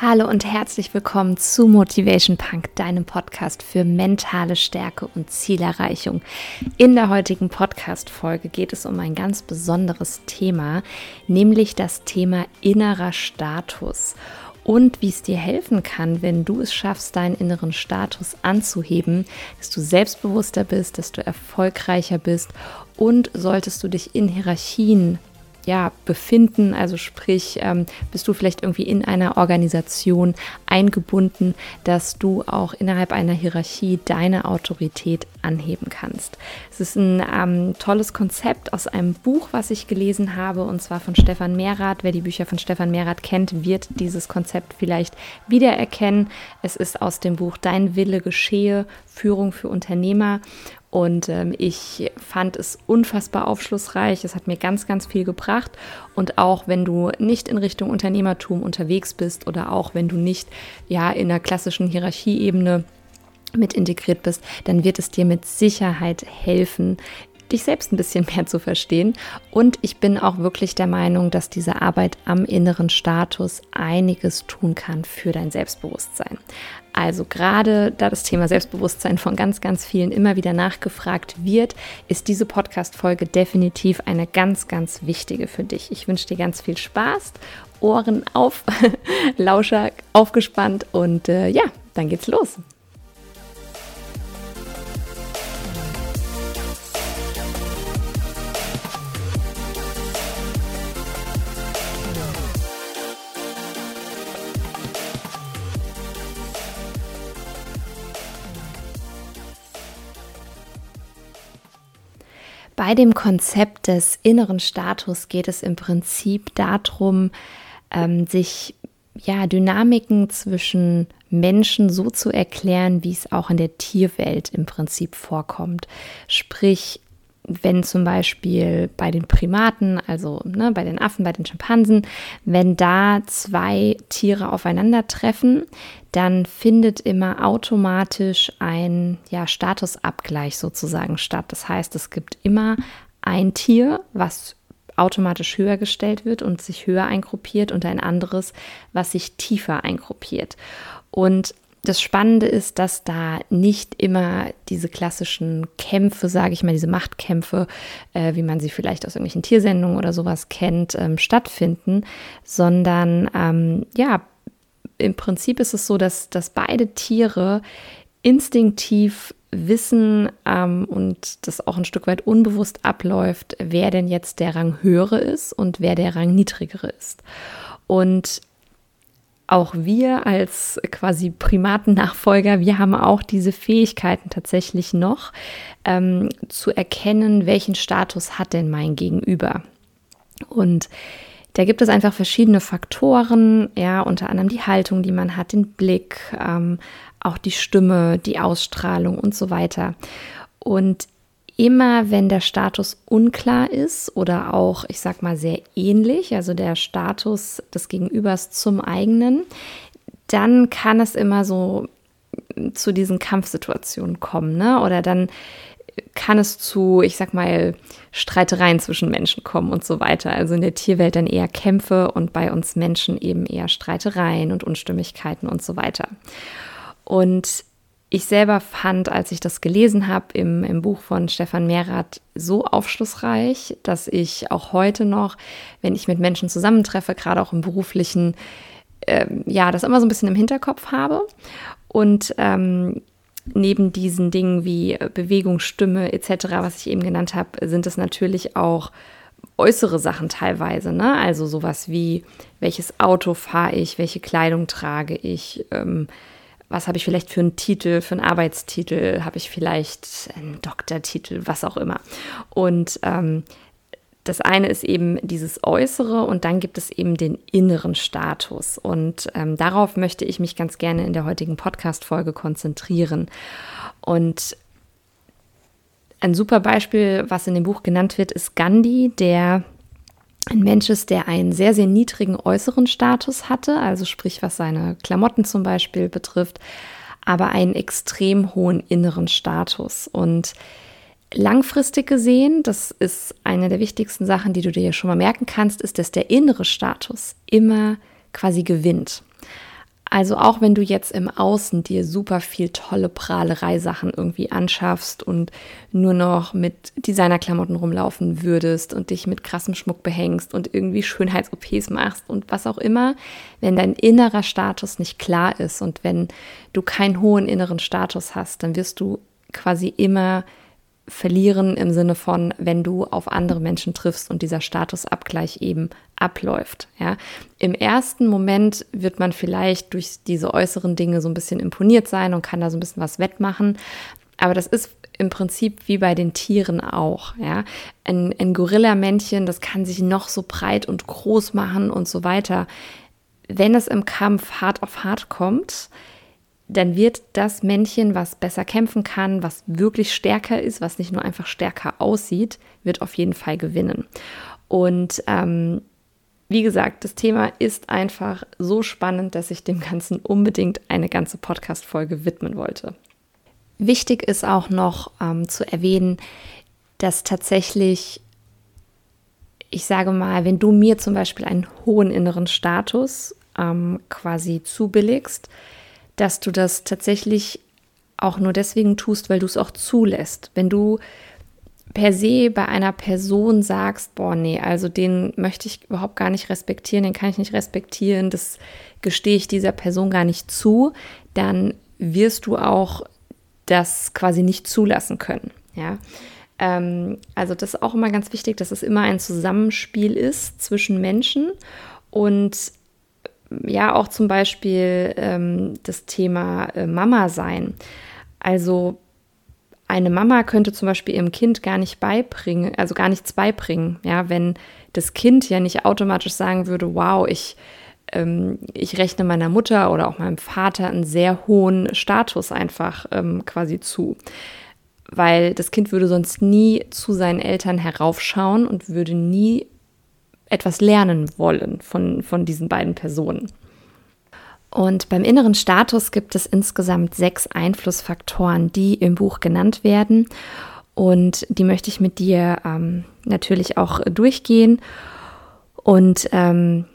Hallo und herzlich willkommen zu Motivation Punk, deinem Podcast für mentale Stärke und Zielerreichung. In der heutigen Podcast-Folge geht es um ein ganz besonderes Thema, nämlich das Thema innerer Status und wie es dir helfen kann, wenn du es schaffst, deinen inneren Status anzuheben, dass du selbstbewusster bist, dass du erfolgreicher bist und solltest du dich in Hierarchien ja, befinden. Also sprich, ähm, bist du vielleicht irgendwie in einer Organisation eingebunden, dass du auch innerhalb einer Hierarchie deine Autorität anheben kannst. Es ist ein ähm, tolles Konzept aus einem Buch, was ich gelesen habe, und zwar von Stefan Mehrath. Wer die Bücher von Stefan Mehrath kennt, wird dieses Konzept vielleicht wiedererkennen. Es ist aus dem Buch Dein Wille geschehe, Führung für Unternehmer. Und ähm, ich fand es unfassbar aufschlussreich. Es hat mir ganz, ganz viel gebracht. Und auch wenn du nicht in Richtung Unternehmertum unterwegs bist oder auch wenn du nicht ja in der klassischen Hierarchieebene mit integriert bist, dann wird es dir mit Sicherheit helfen, dich selbst ein bisschen mehr zu verstehen. Und ich bin auch wirklich der Meinung, dass diese Arbeit am inneren Status einiges tun kann für dein Selbstbewusstsein. Also gerade da das Thema Selbstbewusstsein von ganz, ganz vielen immer wieder nachgefragt wird, ist diese Podcast-Folge definitiv eine ganz, ganz wichtige für dich. Ich wünsche dir ganz viel Spaß, Ohren auf, Lauscher aufgespannt und äh, ja, dann geht's los. Bei dem Konzept des inneren Status geht es im Prinzip darum, ähm, sich ja, Dynamiken zwischen Menschen so zu erklären, wie es auch in der Tierwelt im Prinzip vorkommt. Sprich, wenn zum Beispiel bei den Primaten, also ne, bei den Affen, bei den Schimpansen, wenn da zwei Tiere aufeinandertreffen, dann findet immer automatisch ein ja, Statusabgleich sozusagen statt. Das heißt, es gibt immer ein Tier, was automatisch höher gestellt wird und sich höher eingruppiert und ein anderes, was sich tiefer eingruppiert. Und das Spannende ist, dass da nicht immer diese klassischen Kämpfe, sage ich mal, diese Machtkämpfe, äh, wie man sie vielleicht aus irgendwelchen Tiersendungen oder sowas kennt, ähm, stattfinden, sondern ähm, ja, im Prinzip ist es so, dass, dass beide Tiere instinktiv wissen ähm, und das auch ein Stück weit unbewusst abläuft, wer denn jetzt der Rang höhere ist und wer der Rang niedrigere ist. Und auch wir als quasi Primatennachfolger, wir haben auch diese Fähigkeiten tatsächlich noch, ähm, zu erkennen, welchen Status hat denn mein Gegenüber. Und da gibt es einfach verschiedene Faktoren, ja, unter anderem die Haltung, die man hat, den Blick, ähm, auch die Stimme, die Ausstrahlung und so weiter. Und immer wenn der Status unklar ist oder auch, ich sag mal, sehr ähnlich, also der Status des Gegenübers zum eigenen, dann kann es immer so zu diesen Kampfsituationen kommen, ne? Oder dann kann es zu, ich sag mal, Streitereien zwischen Menschen kommen und so weiter. Also in der Tierwelt dann eher Kämpfe und bei uns Menschen eben eher Streitereien und Unstimmigkeiten und so weiter. Und ich selber fand, als ich das gelesen habe im, im Buch von Stefan Mehrath, so aufschlussreich, dass ich auch heute noch, wenn ich mit Menschen zusammentreffe, gerade auch im beruflichen, äh, ja, das immer so ein bisschen im Hinterkopf habe. Und ähm, neben diesen Dingen wie Bewegung, Stimme etc., was ich eben genannt habe, sind es natürlich auch äußere Sachen teilweise. Ne? Also sowas wie, welches Auto fahre ich, welche Kleidung trage ich. Ähm, was habe ich vielleicht für einen Titel, für einen Arbeitstitel, habe ich vielleicht einen Doktortitel, was auch immer. Und ähm, das eine ist eben dieses Äußere und dann gibt es eben den inneren Status. Und ähm, darauf möchte ich mich ganz gerne in der heutigen Podcast-Folge konzentrieren. Und ein super Beispiel, was in dem Buch genannt wird, ist Gandhi, der ein Mensch ist, der einen sehr, sehr niedrigen äußeren Status hatte, also sprich was seine Klamotten zum Beispiel betrifft, aber einen extrem hohen inneren Status. Und langfristig gesehen, das ist eine der wichtigsten Sachen, die du dir schon mal merken kannst, ist, dass der innere Status immer quasi gewinnt. Also auch wenn du jetzt im Außen dir super viel tolle Prahlerei-Sachen irgendwie anschaffst und nur noch mit Designerklamotten rumlaufen würdest und dich mit krassem Schmuck behängst und irgendwie Schönheits-OPs machst und was auch immer, wenn dein innerer Status nicht klar ist und wenn du keinen hohen inneren Status hast, dann wirst du quasi immer verlieren im Sinne von, wenn du auf andere Menschen triffst und dieser Statusabgleich eben abläuft. Ja. Im ersten Moment wird man vielleicht durch diese äußeren Dinge so ein bisschen imponiert sein und kann da so ein bisschen was wettmachen. Aber das ist im Prinzip wie bei den Tieren auch. Ja. Ein, ein Gorilla-Männchen, das kann sich noch so breit und groß machen und so weiter. Wenn es im Kampf hart auf hart kommt, dann wird das Männchen, was besser kämpfen kann, was wirklich stärker ist, was nicht nur einfach stärker aussieht, wird auf jeden Fall gewinnen. Und ähm, wie gesagt, das Thema ist einfach so spannend, dass ich dem Ganzen unbedingt eine ganze Podcast-Folge widmen wollte. Wichtig ist auch noch ähm, zu erwähnen, dass tatsächlich, ich sage mal, wenn du mir zum Beispiel einen hohen inneren Status ähm, quasi zubilligst, dass du das tatsächlich auch nur deswegen tust, weil du es auch zulässt. Wenn du per se bei einer Person sagst, boah, nee, also den möchte ich überhaupt gar nicht respektieren, den kann ich nicht respektieren, das gestehe ich dieser Person gar nicht zu, dann wirst du auch das quasi nicht zulassen können. Ja. Ähm, also das ist auch immer ganz wichtig, dass es immer ein Zusammenspiel ist zwischen Menschen und ja auch zum Beispiel ähm, das Thema äh, Mama sein. Also eine Mama könnte zum Beispiel ihrem Kind gar nicht beibringen, also gar nichts beibringen, ja, wenn das Kind ja nicht automatisch sagen würde, wow, ich, ähm, ich rechne meiner Mutter oder auch meinem Vater einen sehr hohen Status einfach ähm, quasi zu. Weil das Kind würde sonst nie zu seinen Eltern heraufschauen und würde nie etwas lernen wollen von, von diesen beiden Personen. Und beim inneren Status gibt es insgesamt sechs Einflussfaktoren, die im Buch genannt werden. Und die möchte ich mit dir ähm, natürlich auch durchgehen. Und ähm,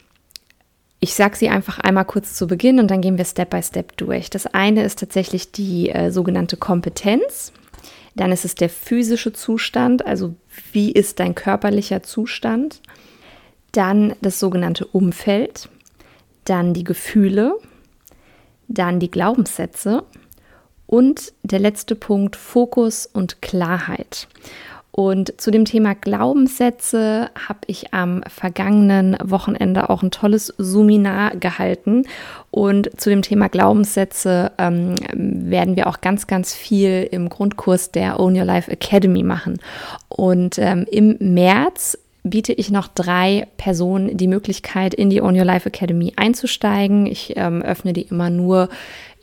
ich sage sie einfach einmal kurz zu Beginn und dann gehen wir Step by Step durch. Das eine ist tatsächlich die äh, sogenannte Kompetenz. Dann ist es der physische Zustand, also wie ist dein körperlicher Zustand dann das sogenannte Umfeld, dann die Gefühle, dann die Glaubenssätze und der letzte Punkt Fokus und Klarheit. Und zu dem Thema Glaubenssätze habe ich am vergangenen Wochenende auch ein tolles Suminar gehalten. Und zu dem Thema Glaubenssätze ähm, werden wir auch ganz, ganz viel im Grundkurs der Own Your Life Academy machen. Und ähm, im März biete ich noch drei Personen die Möglichkeit, in die On Your Life Academy einzusteigen. Ich ähm, öffne die immer nur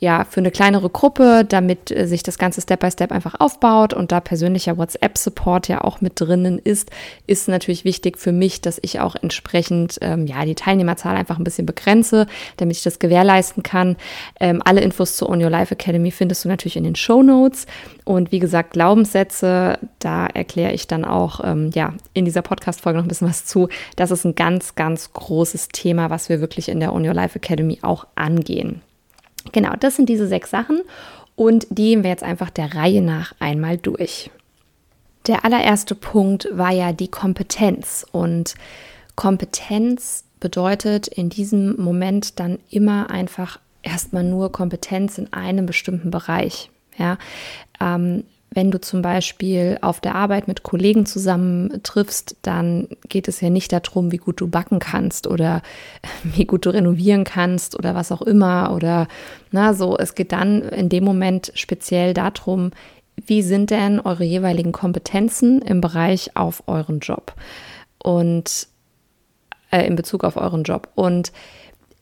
ja, für eine kleinere Gruppe, damit äh, sich das Ganze Step by Step einfach aufbaut und da persönlicher WhatsApp-Support ja auch mit drinnen ist, ist natürlich wichtig für mich, dass ich auch entsprechend ähm, ja, die Teilnehmerzahl einfach ein bisschen begrenze, damit ich das gewährleisten kann. Ähm, alle Infos zur On Your Life Academy findest du natürlich in den Show Notes. Und wie gesagt, Glaubenssätze, da erkläre ich dann auch ähm, ja, in dieser Podcast-Folge noch ein bisschen was zu. Das ist ein ganz, ganz großes Thema, was wir wirklich in der On Your Life Academy auch angehen. Genau, das sind diese sechs Sachen und die gehen wir jetzt einfach der Reihe nach einmal durch. Der allererste Punkt war ja die Kompetenz und Kompetenz bedeutet in diesem Moment dann immer einfach erstmal nur Kompetenz in einem bestimmten Bereich. Ja, ähm, wenn du zum Beispiel auf der Arbeit mit Kollegen zusammen triffst, dann geht es ja nicht darum, wie gut du backen kannst oder wie gut du renovieren kannst oder was auch immer oder na so. Es geht dann in dem Moment speziell darum, wie sind denn eure jeweiligen Kompetenzen im Bereich auf euren Job und äh, in Bezug auf euren Job. Und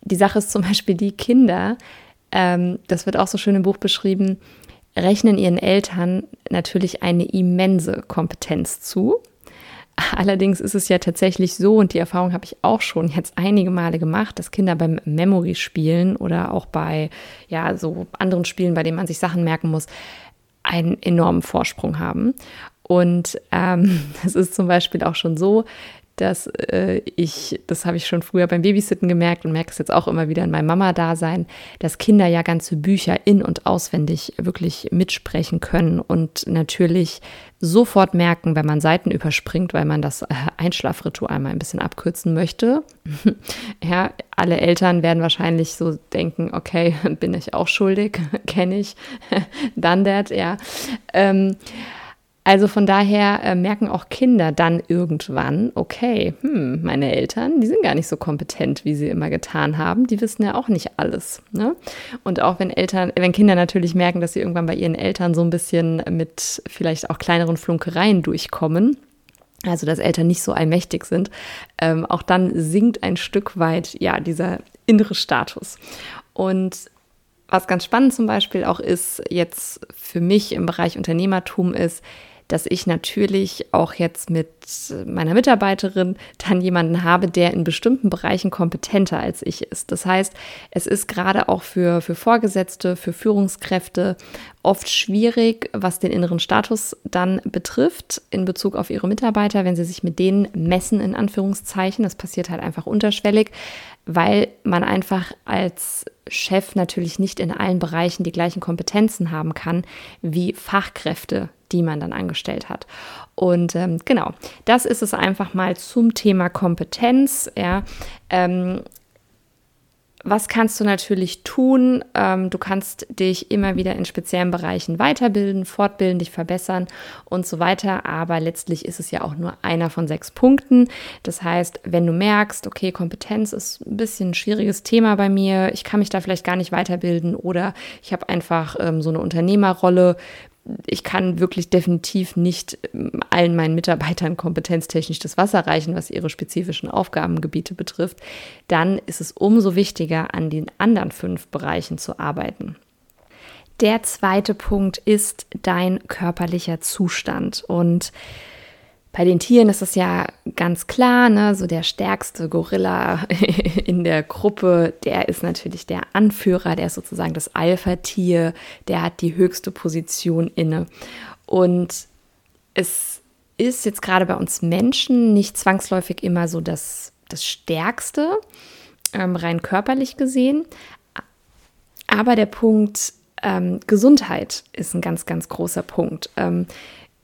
die Sache ist zum Beispiel die Kinder, ähm, das wird auch so schön im Buch beschrieben, rechnen ihren Eltern natürlich eine immense Kompetenz zu. Allerdings ist es ja tatsächlich so, und die Erfahrung habe ich auch schon jetzt einige Male gemacht, dass Kinder beim Memory-Spielen oder auch bei ja, so anderen Spielen, bei denen man sich Sachen merken muss, einen enormen Vorsprung haben. Und ähm, es ist zum Beispiel auch schon so, dass äh, ich, das habe ich schon früher beim Babysitten gemerkt und merke es jetzt auch immer wieder in meinem Mama-Dasein, dass Kinder ja ganze Bücher in- und auswendig wirklich mitsprechen können und natürlich sofort merken, wenn man Seiten überspringt, weil man das äh, Einschlafritual mal ein bisschen abkürzen möchte. ja, alle Eltern werden wahrscheinlich so denken, okay, bin ich auch schuldig, kenne ich, dann that, ja. Ähm, also von daher äh, merken auch Kinder dann irgendwann, okay, hm, meine Eltern, die sind gar nicht so kompetent, wie sie immer getan haben. Die wissen ja auch nicht alles. Ne? Und auch wenn Eltern, wenn Kinder natürlich merken, dass sie irgendwann bei ihren Eltern so ein bisschen mit vielleicht auch kleineren Flunkereien durchkommen, also dass Eltern nicht so allmächtig sind, ähm, auch dann sinkt ein Stück weit ja dieser innere Status. Und was ganz spannend zum Beispiel auch ist, jetzt für mich im Bereich Unternehmertum ist, dass ich natürlich auch jetzt mit meiner Mitarbeiterin dann jemanden habe, der in bestimmten Bereichen kompetenter als ich ist. Das heißt, es ist gerade auch für, für Vorgesetzte, für Führungskräfte oft schwierig, was den inneren Status dann betrifft in Bezug auf ihre Mitarbeiter, wenn sie sich mit denen messen, in Anführungszeichen. Das passiert halt einfach unterschwellig, weil man einfach als Chef natürlich nicht in allen Bereichen die gleichen Kompetenzen haben kann wie Fachkräfte, die man dann angestellt hat. Und ähm, genau, das ist es einfach mal zum Thema Kompetenz. Ja. Ähm, was kannst du natürlich tun? Ähm, du kannst dich immer wieder in speziellen Bereichen weiterbilden, fortbilden, dich verbessern und so weiter. Aber letztlich ist es ja auch nur einer von sechs Punkten. Das heißt, wenn du merkst, okay, Kompetenz ist ein bisschen ein schwieriges Thema bei mir, ich kann mich da vielleicht gar nicht weiterbilden oder ich habe einfach ähm, so eine Unternehmerrolle, ich kann wirklich definitiv nicht ähm, allen meinen Mitarbeitern kompetenztechnisch das Wasser reichen, was ihre spezifischen Aufgabengebiete betrifft, dann ist es umso wichtiger, an den anderen fünf Bereichen zu arbeiten. Der zweite Punkt ist dein körperlicher Zustand und bei den Tieren ist es ja ganz klar, ne, so der stärkste Gorilla in der Gruppe, der ist natürlich der Anführer, der ist sozusagen das Alpha-Tier, der hat die höchste Position inne. Und es ist jetzt gerade bei uns Menschen nicht zwangsläufig immer so das, das Stärkste, ähm, rein körperlich gesehen. Aber der Punkt ähm, Gesundheit ist ein ganz, ganz großer Punkt. Ähm,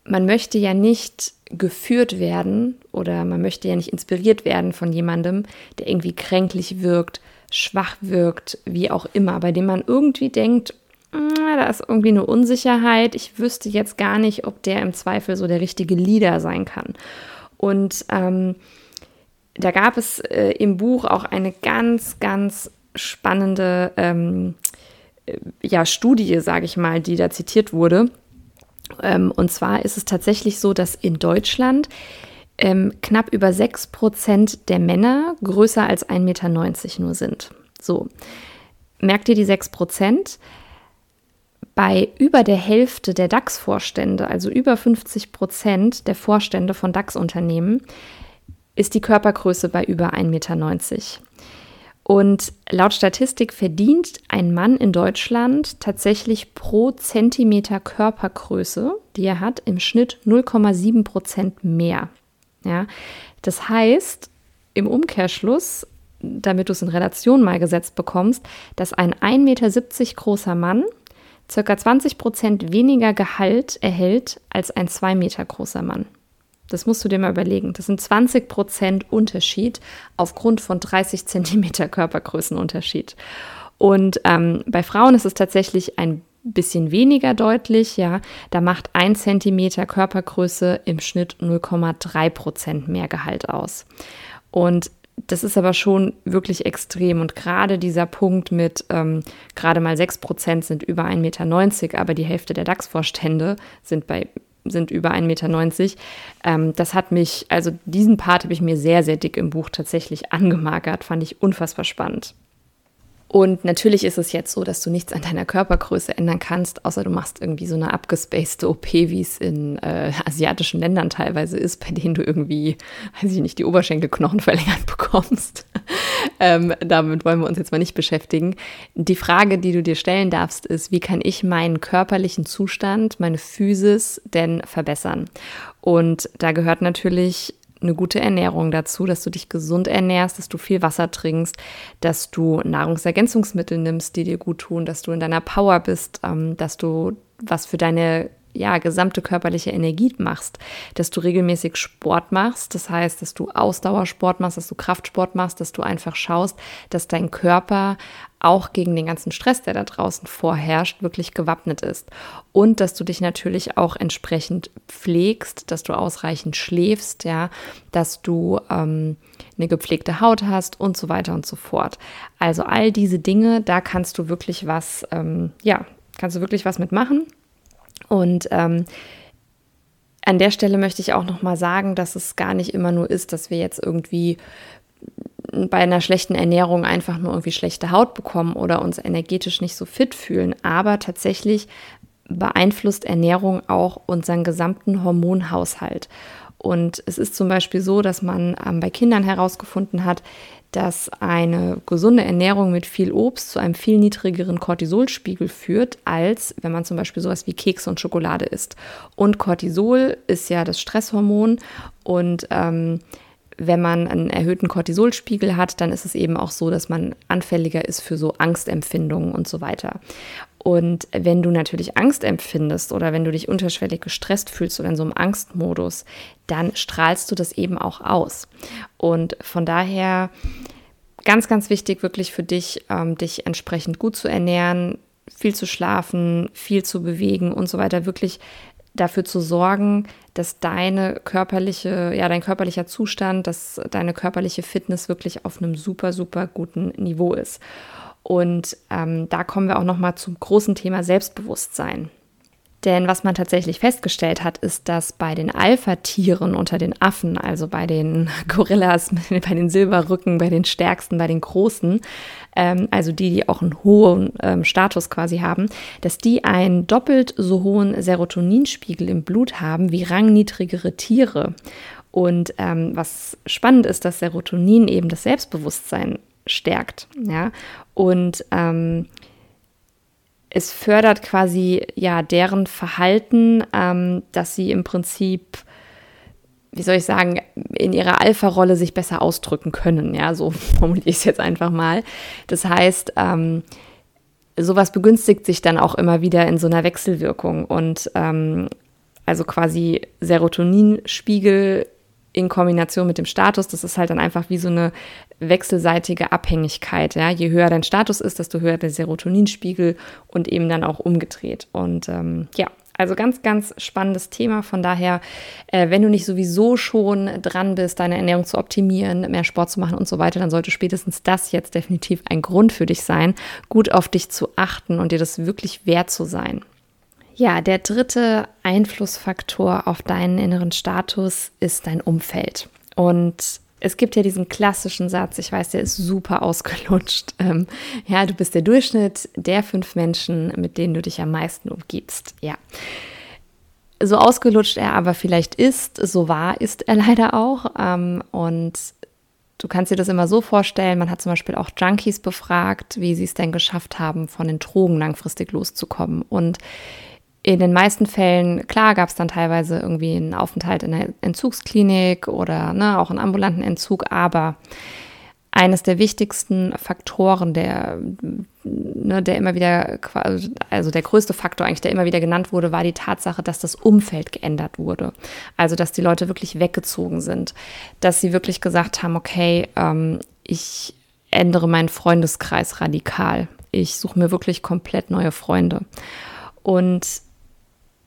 man möchte ja nicht geführt werden oder man möchte ja nicht inspiriert werden von jemandem, der irgendwie kränklich wirkt, schwach wirkt, wie auch immer, bei dem man irgendwie denkt, ah, da ist irgendwie eine Unsicherheit, ich wüsste jetzt gar nicht, ob der im Zweifel so der richtige Leader sein kann. Und ähm, da gab es äh, im Buch auch eine ganz, ganz spannende ähm, äh, ja, Studie, sage ich mal, die da zitiert wurde und zwar ist es tatsächlich so, dass in Deutschland ähm, knapp über 6 Prozent der Männer größer als 1,90 Meter nur sind. So, merkt ihr die 6 Prozent? Bei über der Hälfte der DAX-Vorstände, also über 50 Prozent der Vorstände von DAX-Unternehmen, ist die Körpergröße bei über 1,90 Meter. Und laut Statistik verdient ein Mann in Deutschland tatsächlich pro Zentimeter Körpergröße, die er hat, im Schnitt 0,7 Prozent mehr. Ja, das heißt, im Umkehrschluss, damit du es in Relation mal gesetzt bekommst, dass ein 1,70 Meter großer Mann ca. 20 Prozent weniger Gehalt erhält als ein 2 Meter großer Mann. Das musst du dir mal überlegen. Das sind 20 Prozent Unterschied aufgrund von 30 Zentimeter Körpergrößenunterschied. Und ähm, bei Frauen ist es tatsächlich ein bisschen weniger deutlich, ja. Da macht ein Zentimeter Körpergröße im Schnitt 0,3 Prozent mehr Gehalt aus. Und das ist aber schon wirklich extrem. Und gerade dieser Punkt mit ähm, gerade mal 6 Prozent sind über 1,90 Meter, aber die Hälfte der DAX-Vorstände sind bei sind über 1,90 Meter. Ähm, das hat mich, also diesen Part habe ich mir sehr, sehr dick im Buch tatsächlich angemagert, fand ich unfassbar spannend. Und natürlich ist es jetzt so, dass du nichts an deiner Körpergröße ändern kannst, außer du machst irgendwie so eine abgespacede OP, wie es in äh, asiatischen Ländern teilweise ist, bei denen du irgendwie, weiß ich nicht, die Oberschenkelknochen verlängert bekommst. ähm, damit wollen wir uns jetzt mal nicht beschäftigen. Die Frage, die du dir stellen darfst, ist, wie kann ich meinen körperlichen Zustand, meine Physis denn verbessern? Und da gehört natürlich eine gute Ernährung dazu, dass du dich gesund ernährst, dass du viel Wasser trinkst, dass du Nahrungsergänzungsmittel nimmst, die dir gut tun, dass du in deiner Power bist, ähm, dass du was für deine ja, gesamte körperliche Energie machst, dass du regelmäßig Sport machst, das heißt, dass du Ausdauersport machst, dass du Kraftsport machst, dass du einfach schaust, dass dein Körper auch gegen den ganzen Stress, der da draußen vorherrscht, wirklich gewappnet ist. Und dass du dich natürlich auch entsprechend pflegst, dass du ausreichend schläfst, ja, dass du ähm, eine gepflegte Haut hast und so weiter und so fort. Also all diese Dinge, da kannst du wirklich was, ähm, ja, kannst du wirklich was mitmachen. Und ähm, an der Stelle möchte ich auch noch mal sagen, dass es gar nicht immer nur ist, dass wir jetzt irgendwie bei einer schlechten Ernährung einfach nur irgendwie schlechte Haut bekommen oder uns energetisch nicht so fit fühlen. Aber tatsächlich beeinflusst Ernährung auch unseren gesamten Hormonhaushalt. Und es ist zum Beispiel so, dass man ähm, bei Kindern herausgefunden hat, dass eine gesunde Ernährung mit viel Obst zu einem viel niedrigeren Cortisolspiegel führt, als wenn man zum Beispiel sowas wie Kekse und Schokolade isst. Und Cortisol ist ja das Stresshormon und ähm, wenn man einen erhöhten Cortisolspiegel hat, dann ist es eben auch so, dass man anfälliger ist für so Angstempfindungen und so weiter. Und wenn du natürlich Angst empfindest oder wenn du dich unterschwellig gestresst fühlst oder in so einem Angstmodus, dann strahlst du das eben auch aus. Und von daher ganz, ganz wichtig wirklich für dich, ähm, dich entsprechend gut zu ernähren, viel zu schlafen, viel zu bewegen und so weiter, wirklich dafür zu sorgen, dass deine körperliche, ja, dein körperlicher Zustand, dass deine körperliche Fitness wirklich auf einem super, super guten Niveau ist. Und ähm, da kommen wir auch noch mal zum großen Thema Selbstbewusstsein. Denn was man tatsächlich festgestellt hat, ist, dass bei den Alpha-Tieren unter den Affen, also bei den Gorillas, bei den Silberrücken, bei den Stärksten, bei den Großen, ähm, also die, die auch einen hohen ähm, Status quasi haben, dass die einen doppelt so hohen Serotoninspiegel im Blut haben wie rangniedrigere Tiere. Und ähm, was spannend ist, dass Serotonin eben das Selbstbewusstsein stärkt. Ja? Und ähm, es fördert quasi ja deren Verhalten, ähm, dass sie im Prinzip, wie soll ich sagen, in ihrer Alpha-Rolle sich besser ausdrücken können. Ja, so formuliere ich es jetzt einfach mal. Das heißt, ähm, sowas begünstigt sich dann auch immer wieder in so einer Wechselwirkung und ähm, also quasi Serotoninspiegel in Kombination mit dem Status, das ist halt dann einfach wie so eine wechselseitige Abhängigkeit. Ja? Je höher dein Status ist, desto höher der Serotoninspiegel und eben dann auch umgedreht. Und ähm, ja, also ganz, ganz spannendes Thema. Von daher, äh, wenn du nicht sowieso schon dran bist, deine Ernährung zu optimieren, mehr Sport zu machen und so weiter, dann sollte spätestens das jetzt definitiv ein Grund für dich sein, gut auf dich zu achten und dir das wirklich wert zu sein. Ja, der dritte Einflussfaktor auf deinen inneren Status ist dein Umfeld. Und es gibt ja diesen klassischen Satz, ich weiß, der ist super ausgelutscht. Ähm, ja, du bist der Durchschnitt der fünf Menschen, mit denen du dich am meisten umgibst. Ja. So ausgelutscht er aber vielleicht ist, so wahr ist er leider auch. Ähm, und du kannst dir das immer so vorstellen, man hat zum Beispiel auch Junkies befragt, wie sie es denn geschafft haben, von den Drogen langfristig loszukommen. Und in den meisten Fällen, klar, gab es dann teilweise irgendwie einen Aufenthalt in der Entzugsklinik oder ne, auch einen ambulanten Entzug, aber eines der wichtigsten Faktoren, der, ne, der immer wieder, also der größte Faktor eigentlich, der immer wieder genannt wurde, war die Tatsache, dass das Umfeld geändert wurde. Also, dass die Leute wirklich weggezogen sind, dass sie wirklich gesagt haben, okay, ähm, ich ändere meinen Freundeskreis radikal. Ich suche mir wirklich komplett neue Freunde. Und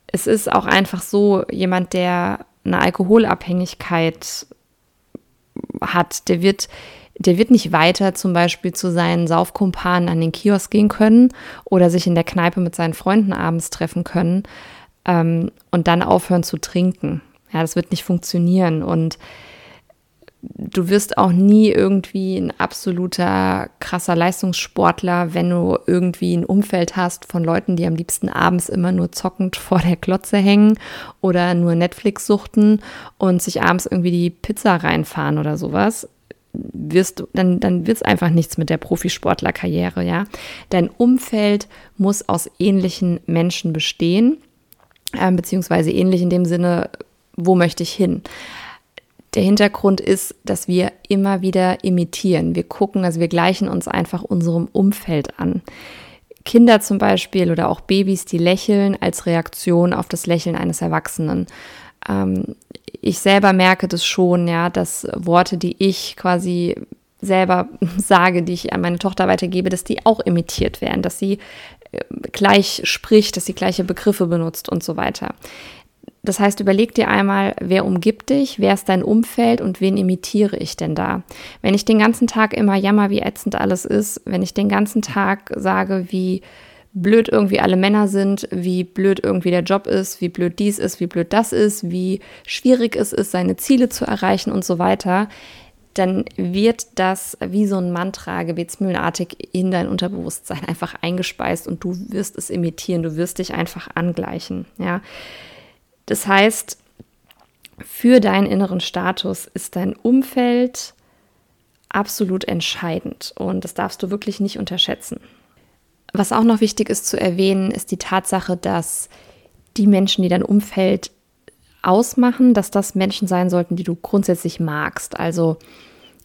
es ist auch einfach so, jemand, der eine Alkoholabhängigkeit hat, der wird, der wird nicht weiter zum Beispiel zu seinen Saufkumpanen an den Kiosk gehen können oder sich in der Kneipe mit seinen Freunden abends treffen können ähm, und dann aufhören zu trinken. Ja, das wird nicht funktionieren. Und du wirst auch nie irgendwie ein absoluter krasser Leistungssportler, wenn du irgendwie ein Umfeld hast von Leuten, die am liebsten abends immer nur zockend vor der Klotze hängen oder nur Netflix suchten und sich abends irgendwie die Pizza reinfahren oder sowas. Wirst dann, dann wird es einfach nichts mit der Profisportlerkarriere, ja. Dein Umfeld muss aus ähnlichen Menschen bestehen, äh, beziehungsweise ähnlich in dem Sinne, wo möchte ich hin? Der Hintergrund ist, dass wir immer wieder imitieren. Wir gucken, also wir gleichen uns einfach unserem Umfeld an. Kinder zum Beispiel oder auch Babys, die lächeln als Reaktion auf das Lächeln eines Erwachsenen. Ähm, ich selber merke das schon, ja, dass Worte, die ich quasi selber sage, die ich an meine Tochter weitergebe, dass die auch imitiert werden, dass sie äh, gleich spricht, dass sie gleiche Begriffe benutzt und so weiter. Das heißt, überleg dir einmal, wer umgibt dich, wer ist dein Umfeld und wen imitiere ich denn da? Wenn ich den ganzen Tag immer jammer, wie ätzend alles ist, wenn ich den ganzen Tag sage, wie blöd irgendwie alle Männer sind, wie blöd irgendwie der Job ist, wie blöd dies ist, wie blöd das ist, wie schwierig es ist, seine Ziele zu erreichen und so weiter, dann wird das wie so ein Mantra gebetsmühlenartig in dein Unterbewusstsein einfach eingespeist und du wirst es imitieren, du wirst dich einfach angleichen, ja. Das heißt, für deinen inneren Status ist dein Umfeld absolut entscheidend und das darfst du wirklich nicht unterschätzen. Was auch noch wichtig ist zu erwähnen, ist die Tatsache, dass die Menschen, die dein Umfeld ausmachen, dass das Menschen sein sollten, die du grundsätzlich magst. Also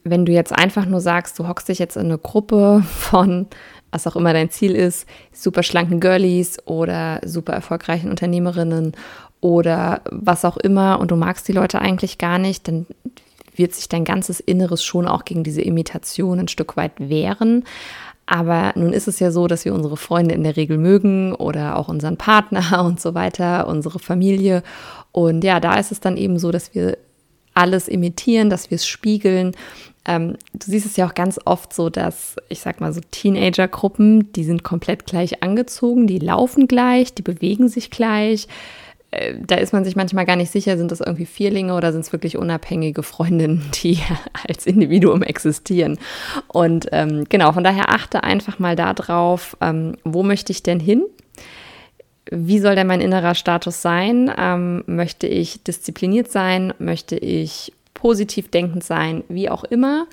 wenn du jetzt einfach nur sagst, du hockst dich jetzt in eine Gruppe von, was auch immer dein Ziel ist, super schlanken Girlies oder super erfolgreichen Unternehmerinnen oder was auch immer und du magst die Leute eigentlich gar nicht, dann wird sich dein ganzes Inneres schon auch gegen diese Imitation ein Stück weit wehren. Aber nun ist es ja so, dass wir unsere Freunde in der Regel mögen oder auch unseren Partner und so weiter, unsere Familie. Und ja, da ist es dann eben so, dass wir alles imitieren, dass wir es spiegeln. Ähm, du siehst es ja auch ganz oft so, dass, ich sag mal so, Teenager-Gruppen, die sind komplett gleich angezogen, die laufen gleich, die bewegen sich gleich. Äh, da ist man sich manchmal gar nicht sicher, sind das irgendwie Vierlinge oder sind es wirklich unabhängige Freundinnen, die als Individuum existieren. Und ähm, genau, von daher achte einfach mal darauf, ähm, wo möchte ich denn hin? Wie soll denn mein innerer Status sein? Ähm, möchte ich diszipliniert sein? Möchte ich positiv denkend sein? Wie auch immer.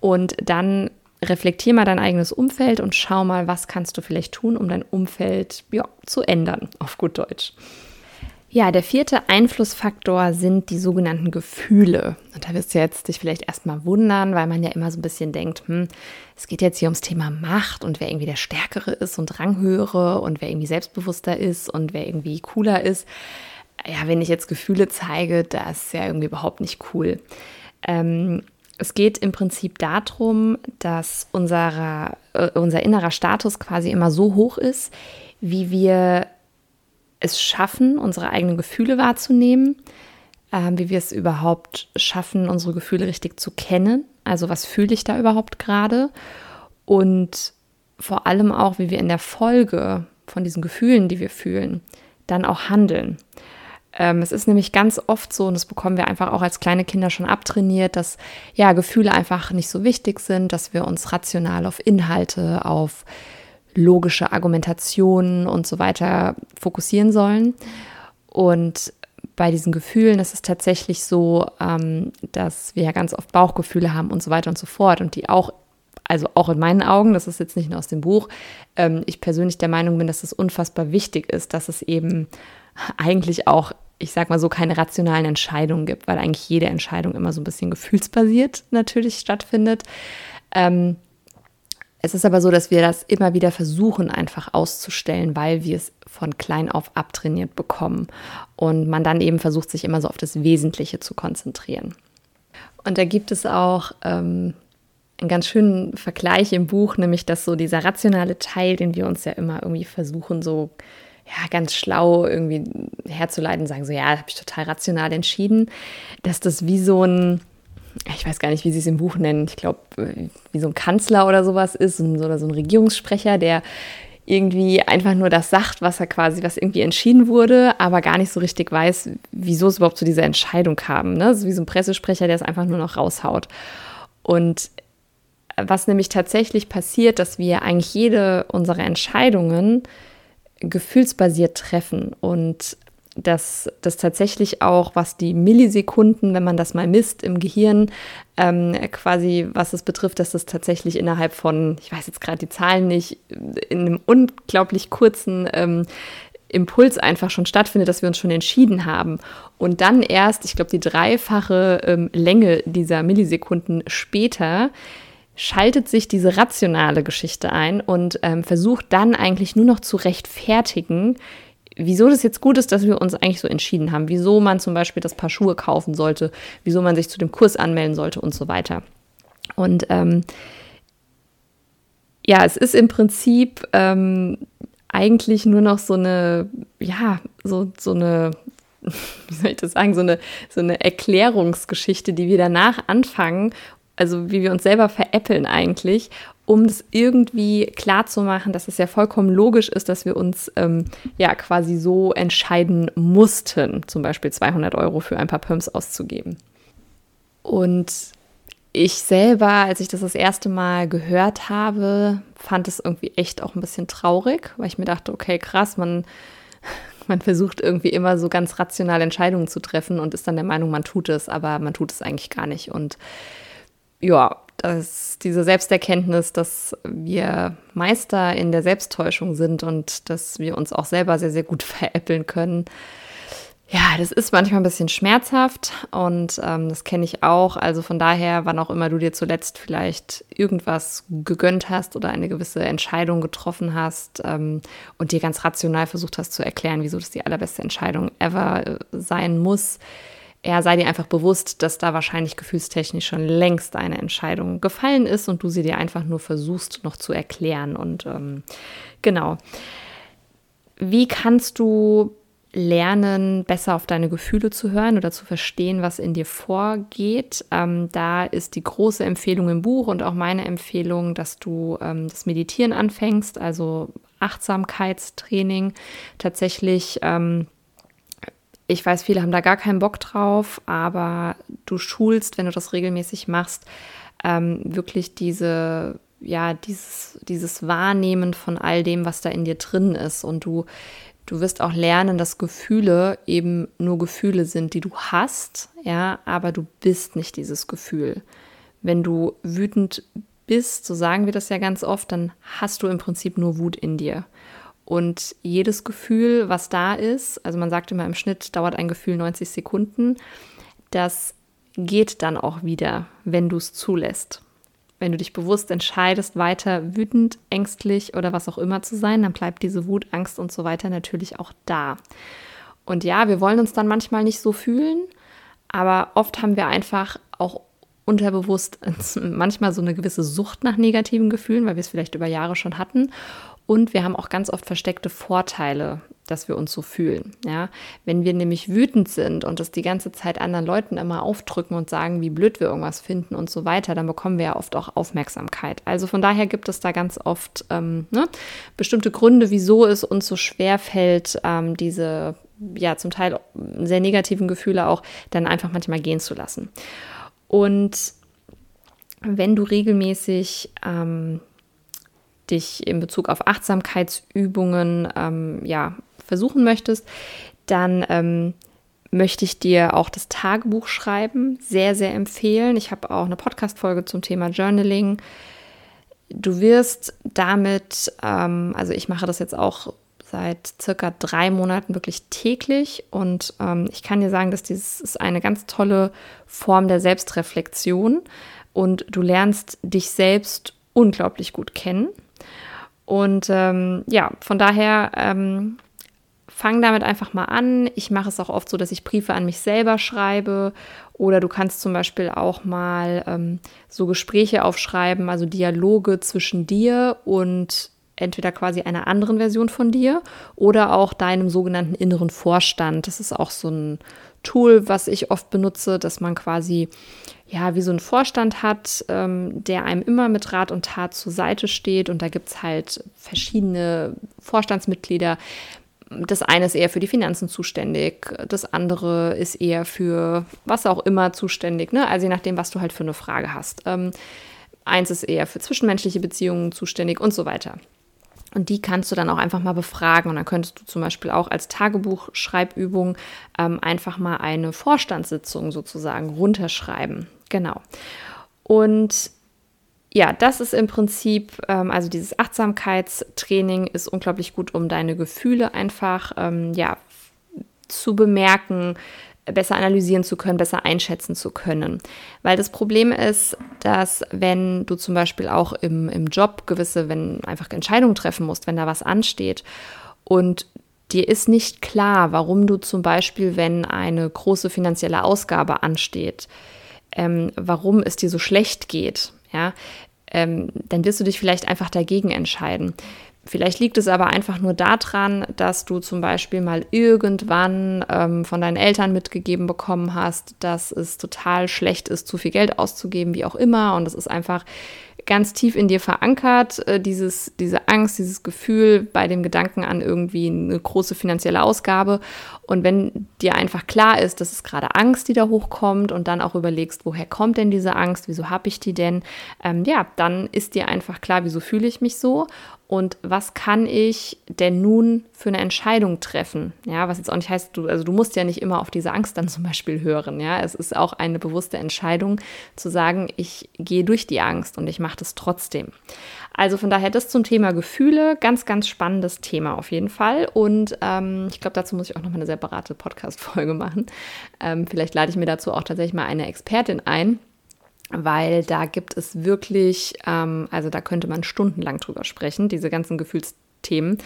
Und dann reflektier mal dein eigenes Umfeld und schau mal, was kannst du vielleicht tun, um dein Umfeld ja, zu ändern, auf gut Deutsch. Ja, der vierte Einflussfaktor sind die sogenannten Gefühle. Und da wirst du jetzt dich vielleicht erstmal wundern, weil man ja immer so ein bisschen denkt, hm, es geht jetzt hier ums Thema Macht und wer irgendwie der Stärkere ist und Ranghöhere und wer irgendwie selbstbewusster ist und wer irgendwie cooler ist. Ja, wenn ich jetzt Gefühle zeige, das ist ja irgendwie überhaupt nicht cool. Ähm, es geht im Prinzip darum, dass unser, äh, unser innerer Status quasi immer so hoch ist, wie wir es schaffen, unsere eigenen Gefühle wahrzunehmen, äh, wie wir es überhaupt schaffen, unsere Gefühle richtig zu kennen. Also was fühle ich da überhaupt gerade? Und vor allem auch, wie wir in der Folge von diesen Gefühlen, die wir fühlen, dann auch handeln. Ähm, es ist nämlich ganz oft so, und das bekommen wir einfach auch als kleine Kinder schon abtrainiert, dass ja Gefühle einfach nicht so wichtig sind, dass wir uns rational auf Inhalte, auf logische Argumentationen und so weiter fokussieren sollen. Und bei diesen Gefühlen ist es tatsächlich so, ähm, dass wir ja ganz oft Bauchgefühle haben und so weiter und so fort und die auch, also auch in meinen Augen, das ist jetzt nicht nur aus dem Buch, ähm, ich persönlich der Meinung bin, dass es unfassbar wichtig ist, dass es eben eigentlich auch, ich sag mal so, keine rationalen Entscheidungen gibt, weil eigentlich jede Entscheidung immer so ein bisschen gefühlsbasiert natürlich stattfindet. Ähm, es ist aber so, dass wir das immer wieder versuchen, einfach auszustellen, weil wir es von klein auf abtrainiert bekommen. Und man dann eben versucht, sich immer so auf das Wesentliche zu konzentrieren. Und da gibt es auch ähm, einen ganz schönen Vergleich im Buch, nämlich dass so dieser rationale Teil, den wir uns ja immer irgendwie versuchen, so ja, ganz schlau irgendwie herzuleiten, sagen so, ja, habe ich total rational entschieden, dass das wie so ein ich weiß gar nicht, wie sie es im Buch nennen, ich glaube, wie so ein Kanzler oder sowas ist oder so ein Regierungssprecher, der irgendwie einfach nur das sagt, was er quasi, was irgendwie entschieden wurde, aber gar nicht so richtig weiß, wieso es überhaupt zu dieser Entscheidung kam. Ne? So wie so ein Pressesprecher, der es einfach nur noch raushaut. Und was nämlich tatsächlich passiert, dass wir eigentlich jede unserer Entscheidungen gefühlsbasiert treffen und dass das tatsächlich auch, was die Millisekunden, wenn man das mal misst im Gehirn, ähm, quasi, was es betrifft, dass das tatsächlich innerhalb von, ich weiß jetzt gerade die Zahlen nicht, in einem unglaublich kurzen ähm, Impuls einfach schon stattfindet, dass wir uns schon entschieden haben. Und dann erst, ich glaube, die dreifache ähm, Länge dieser Millisekunden später schaltet sich diese rationale Geschichte ein und ähm, versucht dann eigentlich nur noch zu rechtfertigen, wieso das jetzt gut ist, dass wir uns eigentlich so entschieden haben, wieso man zum Beispiel das Paar Schuhe kaufen sollte, wieso man sich zu dem Kurs anmelden sollte und so weiter. Und ähm, ja, es ist im Prinzip ähm, eigentlich nur noch so eine, ja, so, so eine, wie soll ich das sagen, so eine, so eine Erklärungsgeschichte, die wir danach anfangen, also wie wir uns selber veräppeln eigentlich, um das irgendwie klar zu machen, dass es ja vollkommen logisch ist, dass wir uns ähm, ja quasi so entscheiden mussten, zum Beispiel 200 Euro für ein paar Pumps auszugeben. Und ich selber, als ich das das erste Mal gehört habe, fand es irgendwie echt auch ein bisschen traurig, weil ich mir dachte, okay, krass, man, man versucht irgendwie immer so ganz rational Entscheidungen zu treffen und ist dann der Meinung, man tut es, aber man tut es eigentlich gar nicht. Und ja, dass diese Selbsterkenntnis, dass wir Meister in der Selbsttäuschung sind und dass wir uns auch selber sehr, sehr gut veräppeln können, ja, das ist manchmal ein bisschen schmerzhaft und ähm, das kenne ich auch. Also von daher, wann auch immer du dir zuletzt vielleicht irgendwas gegönnt hast oder eine gewisse Entscheidung getroffen hast ähm, und dir ganz rational versucht hast zu erklären, wieso das die allerbeste Entscheidung ever äh, sein muss, ja, sei dir einfach bewusst, dass da wahrscheinlich gefühlstechnisch schon längst eine Entscheidung gefallen ist und du sie dir einfach nur versuchst noch zu erklären. Und ähm, genau. Wie kannst du lernen, besser auf deine Gefühle zu hören oder zu verstehen, was in dir vorgeht. Ähm, da ist die große Empfehlung im Buch und auch meine Empfehlung, dass du ähm, das Meditieren anfängst, also Achtsamkeitstraining. Tatsächlich, ähm, ich weiß, viele haben da gar keinen Bock drauf, aber du schulst, wenn du das regelmäßig machst, ähm, wirklich diese ja, dieses, dieses Wahrnehmen von all dem, was da in dir drin ist. Und du Du wirst auch lernen, dass Gefühle eben nur Gefühle sind, die du hast, ja, aber du bist nicht dieses Gefühl. Wenn du wütend bist, so sagen wir das ja ganz oft, dann hast du im Prinzip nur Wut in dir. Und jedes Gefühl, was da ist, also man sagt immer im Schnitt dauert ein Gefühl 90 Sekunden, das geht dann auch wieder, wenn du es zulässt. Wenn du dich bewusst entscheidest, weiter wütend, ängstlich oder was auch immer zu sein, dann bleibt diese Wut, Angst und so weiter natürlich auch da. Und ja, wir wollen uns dann manchmal nicht so fühlen, aber oft haben wir einfach auch unterbewusst manchmal so eine gewisse Sucht nach negativen Gefühlen, weil wir es vielleicht über Jahre schon hatten. Und wir haben auch ganz oft versteckte Vorteile, dass wir uns so fühlen. Ja? Wenn wir nämlich wütend sind und das die ganze Zeit anderen Leuten immer aufdrücken und sagen, wie blöd wir irgendwas finden und so weiter, dann bekommen wir ja oft auch Aufmerksamkeit. Also von daher gibt es da ganz oft ähm, ne, bestimmte Gründe, wieso es uns so schwer fällt, ähm, diese ja zum Teil sehr negativen Gefühle auch dann einfach manchmal gehen zu lassen. Und wenn du regelmäßig ähm, dich in Bezug auf Achtsamkeitsübungen ähm, ja, versuchen möchtest, dann ähm, möchte ich dir auch das Tagebuch schreiben sehr, sehr empfehlen. Ich habe auch eine Podcast-Folge zum Thema Journaling. Du wirst damit, ähm, also ich mache das jetzt auch seit circa drei Monaten wirklich täglich und ähm, ich kann dir sagen, dass dieses ist eine ganz tolle Form der Selbstreflexion und du lernst dich selbst unglaublich gut kennen. Und ähm, ja, von daher ähm, fang damit einfach mal an. Ich mache es auch oft so, dass ich Briefe an mich selber schreibe. Oder du kannst zum Beispiel auch mal ähm, so Gespräche aufschreiben, also Dialoge zwischen dir und entweder quasi einer anderen Version von dir oder auch deinem sogenannten inneren Vorstand. Das ist auch so ein Tool, was ich oft benutze, dass man quasi ja, wie so ein Vorstand hat, ähm, der einem immer mit Rat und Tat zur Seite steht. Und da gibt es halt verschiedene Vorstandsmitglieder. Das eine ist eher für die Finanzen zuständig, das andere ist eher für was auch immer zuständig, ne? also je nachdem, was du halt für eine Frage hast. Ähm, eins ist eher für zwischenmenschliche Beziehungen zuständig und so weiter. Und die kannst du dann auch einfach mal befragen. Und dann könntest du zum Beispiel auch als Tagebuchschreibübung ähm, einfach mal eine Vorstandssitzung sozusagen runterschreiben. Genau. Und ja, das ist im Prinzip, ähm, also dieses Achtsamkeitstraining ist unglaublich gut, um deine Gefühle einfach ähm, ja, zu bemerken, besser analysieren zu können, besser einschätzen zu können. Weil das Problem ist, dass wenn du zum Beispiel auch im, im Job gewisse, wenn einfach Entscheidungen treffen musst, wenn da was ansteht und dir ist nicht klar, warum du zum Beispiel, wenn eine große finanzielle Ausgabe ansteht, ähm, warum es dir so schlecht geht, ja, ähm, dann wirst du dich vielleicht einfach dagegen entscheiden. Vielleicht liegt es aber einfach nur daran, dass du zum Beispiel mal irgendwann ähm, von deinen Eltern mitgegeben bekommen hast, dass es total schlecht ist, zu viel Geld auszugeben, wie auch immer. Und es ist einfach ganz tief in dir verankert, äh, dieses, diese Angst, dieses Gefühl bei dem Gedanken an irgendwie eine große finanzielle Ausgabe. Und wenn dir einfach klar ist, dass es gerade Angst, die da hochkommt und dann auch überlegst, woher kommt denn diese Angst, wieso habe ich die denn, ähm, ja, dann ist dir einfach klar, wieso fühle ich mich so und was kann ich denn nun für eine Entscheidung treffen? Ja, was jetzt auch nicht heißt, du, also du musst ja nicht immer auf diese Angst dann zum Beispiel hören. Ja, es ist auch eine bewusste Entscheidung zu sagen, ich gehe durch die Angst und ich mache das trotzdem. Also von daher das zum Thema Gefühle, ganz, ganz spannendes Thema auf jeden Fall. Und ähm, ich glaube, dazu muss ich auch noch mal eine separate Podcast-Folge machen. Ähm, vielleicht lade ich mir dazu auch tatsächlich mal eine Expertin ein weil da gibt es wirklich, ähm, also da könnte man stundenlang drüber sprechen, diese ganzen Gefühlsthemen,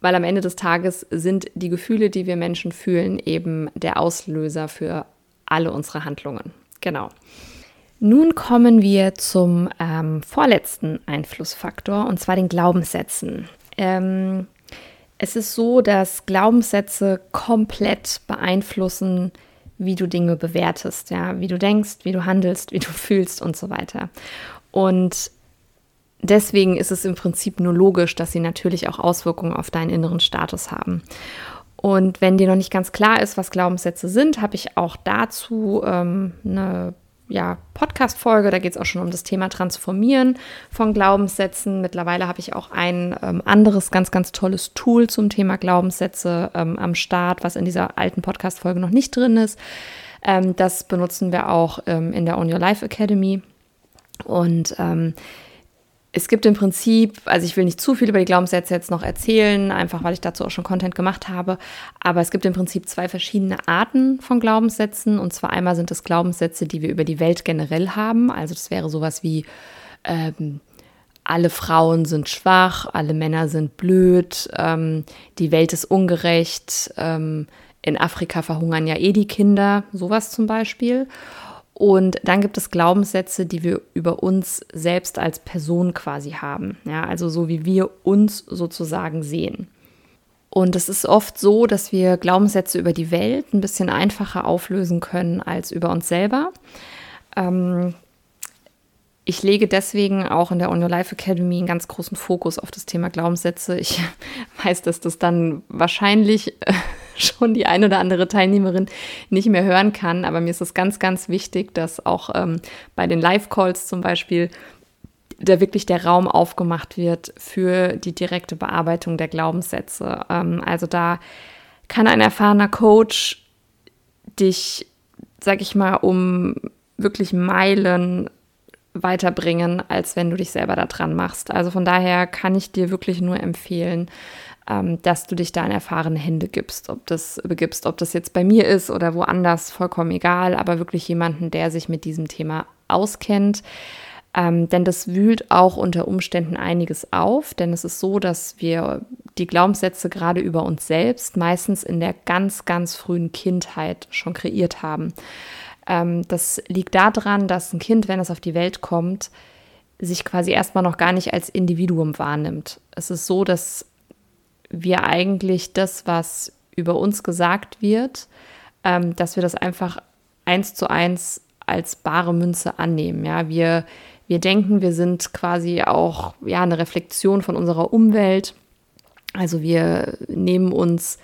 weil am Ende des Tages sind die Gefühle, die wir Menschen fühlen, eben der Auslöser für alle unsere Handlungen. Genau. Nun kommen wir zum ähm, vorletzten Einflussfaktor, und zwar den Glaubenssätzen. Ähm, es ist so, dass Glaubenssätze komplett beeinflussen, wie du Dinge bewertest, ja, wie du denkst, wie du handelst, wie du fühlst und so weiter. Und deswegen ist es im Prinzip nur logisch, dass sie natürlich auch Auswirkungen auf deinen inneren Status haben. Und wenn dir noch nicht ganz klar ist, was Glaubenssätze sind, habe ich auch dazu ähm, eine ja, Podcast-Folge. Da geht es auch schon um das Thema Transformieren von Glaubenssätzen. Mittlerweile habe ich auch ein ähm, anderes ganz, ganz tolles Tool zum Thema Glaubenssätze ähm, am Start, was in dieser alten Podcast-Folge noch nicht drin ist. Ähm, das benutzen wir auch ähm, in der On Your Life Academy. Und ähm, es gibt im Prinzip, also ich will nicht zu viel über die Glaubenssätze jetzt noch erzählen, einfach weil ich dazu auch schon Content gemacht habe, aber es gibt im Prinzip zwei verschiedene Arten von Glaubenssätzen. Und zwar einmal sind es Glaubenssätze, die wir über die Welt generell haben. Also das wäre sowas wie, ähm, alle Frauen sind schwach, alle Männer sind blöd, ähm, die Welt ist ungerecht, ähm, in Afrika verhungern ja eh die Kinder, sowas zum Beispiel. Und dann gibt es Glaubenssätze, die wir über uns selbst als Person quasi haben. Ja, also so wie wir uns sozusagen sehen. Und es ist oft so, dass wir Glaubenssätze über die Welt ein bisschen einfacher auflösen können als über uns selber. Ähm, ich lege deswegen auch in der On Your Life Academy einen ganz großen Fokus auf das Thema Glaubenssätze. Ich weiß, dass das dann wahrscheinlich schon die ein oder andere Teilnehmerin nicht mehr hören kann. Aber mir ist es ganz, ganz wichtig, dass auch ähm, bei den Live-Calls zum Beispiel da wirklich der Raum aufgemacht wird für die direkte Bearbeitung der Glaubenssätze. Ähm, also da kann ein erfahrener Coach dich, sag ich mal, um wirklich Meilen weiterbringen, als wenn du dich selber da dran machst. Also von daher kann ich dir wirklich nur empfehlen, ähm, dass du dich da in erfahrene Hände gibst, ob das begibst, ob das jetzt bei mir ist oder woanders, vollkommen egal, aber wirklich jemanden, der sich mit diesem Thema auskennt. Ähm, denn das wühlt auch unter Umständen einiges auf, denn es ist so, dass wir die Glaubenssätze gerade über uns selbst meistens in der ganz, ganz frühen Kindheit schon kreiert haben. Ähm, das liegt daran, dass ein Kind, wenn es auf die Welt kommt, sich quasi erstmal noch gar nicht als Individuum wahrnimmt. Es ist so, dass wir eigentlich das, was über uns gesagt wird, ähm, dass wir das einfach eins zu eins als bare Münze annehmen. Ja, wir, wir denken, wir sind quasi auch ja, eine Reflexion von unserer Umwelt. Also wir nehmen uns